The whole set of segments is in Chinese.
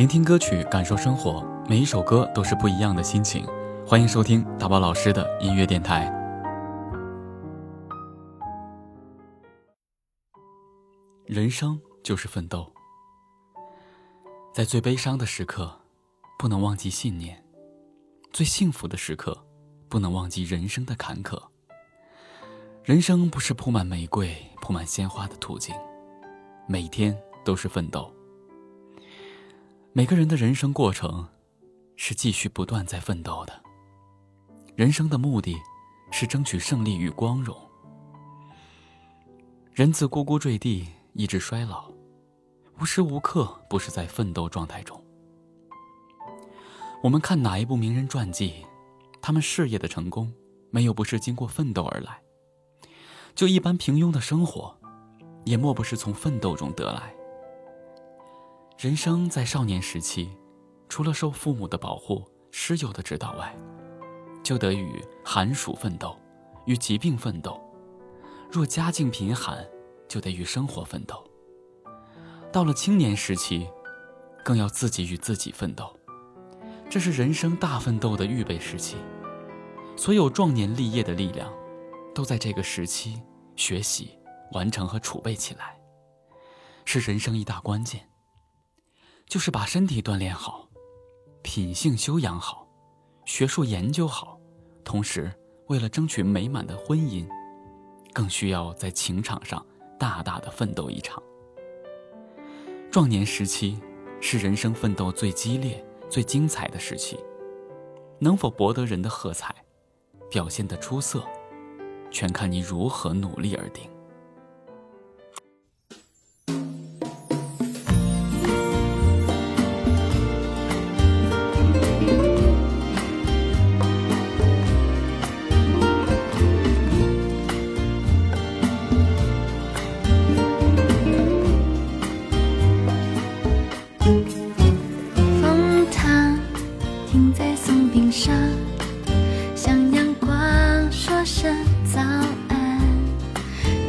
聆听歌曲，感受生活，每一首歌都是不一样的心情。欢迎收听大宝老师的音乐电台。人生就是奋斗，在最悲伤的时刻，不能忘记信念；最幸福的时刻，不能忘记人生的坎坷。人生不是铺满玫瑰、铺满鲜花的途径，每天都是奋斗。每个人的人生过程，是继续不断在奋斗的。人生的目的，是争取胜利与光荣。人自呱呱坠地，一直衰老，无时无刻不是在奋斗状态中。我们看哪一部名人传记，他们事业的成功，没有不是经过奋斗而来。就一般平庸的生活，也莫不是从奋斗中得来。人生在少年时期，除了受父母的保护、师友的指导外，就得与寒暑奋斗，与疾病奋斗；若家境贫寒，就得与生活奋斗。到了青年时期，更要自己与自己奋斗，这是人生大奋斗的预备时期。所有壮年立业的力量，都在这个时期学习、完成和储备起来，是人生一大关键。就是把身体锻炼好，品性修养好，学术研究好，同时为了争取美满的婚姻，更需要在情场上大大的奋斗一场。壮年时期是人生奋斗最激烈、最精彩的时期，能否博得人的喝彩，表现得出色，全看你如何努力而定。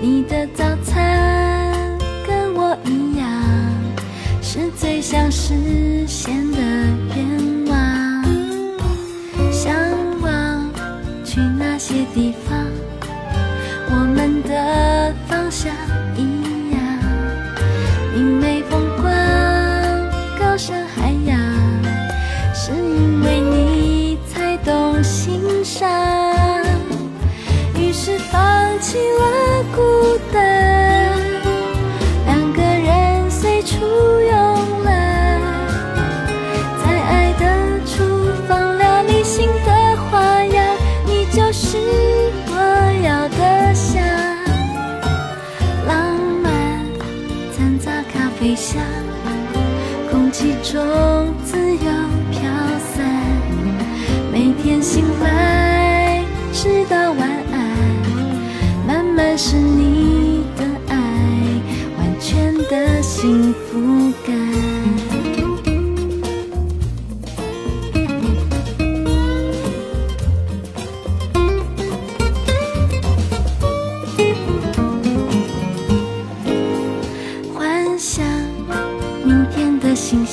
你的早餐跟我一样，是最想实现的愿望。中自由飘散，每天醒来直到晚安，满满是你的爱，完全的幸福感。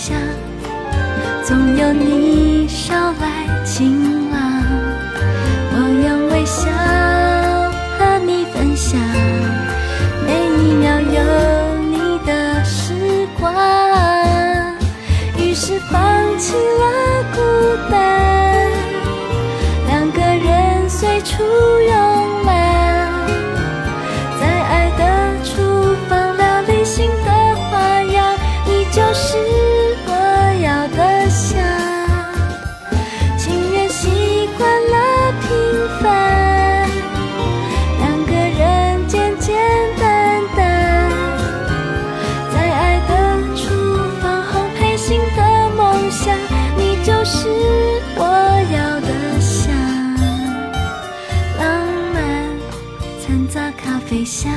想，总有你捎来晴朗。我用微笑和你分享，每一秒有你的时光。于是放弃了孤单，两个人随处。你像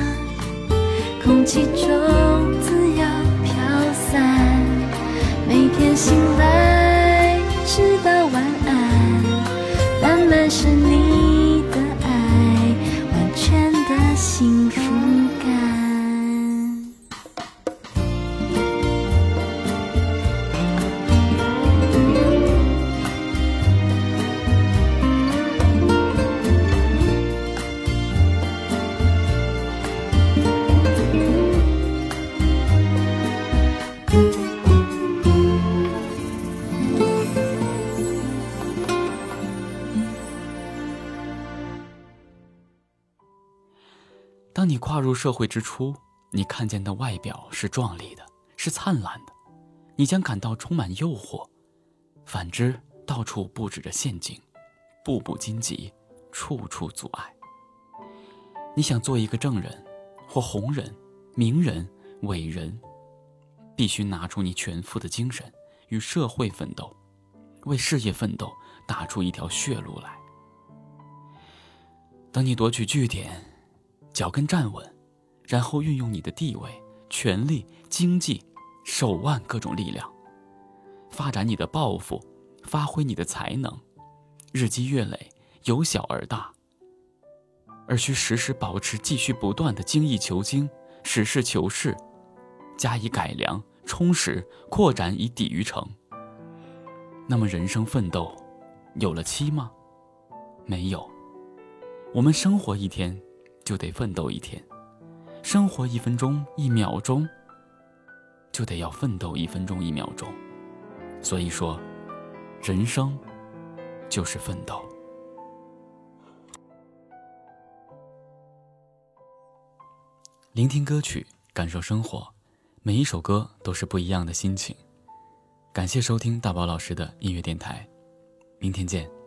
空气中自由飘散每天新你跨入社会之初，你看见的外表是壮丽的，是灿烂的，你将感到充满诱惑；反之，到处布置着陷阱，步步荆棘，处处阻碍。你想做一个正人，或红人、名人、伟人，必须拿出你全副的精神，与社会奋斗，为事业奋斗，打出一条血路来。等你夺取据点，脚跟站稳，然后运用你的地位、权力、经济、手腕各种力量，发展你的抱负，发挥你的才能，日积月累，由小而大。而需时时保持继续不断的精益求精、实事求是，加以改良、充实、扩展，以抵于成。那么，人生奋斗有了期吗？没有。我们生活一天，就得奋斗一天；生活一分钟、一秒钟，就得要奋斗一分钟、一秒钟。所以说，人生就是奋斗。聆听歌曲，感受生活，每一首歌都是不一样的心情。感谢收听大宝老师的音乐电台，明天见。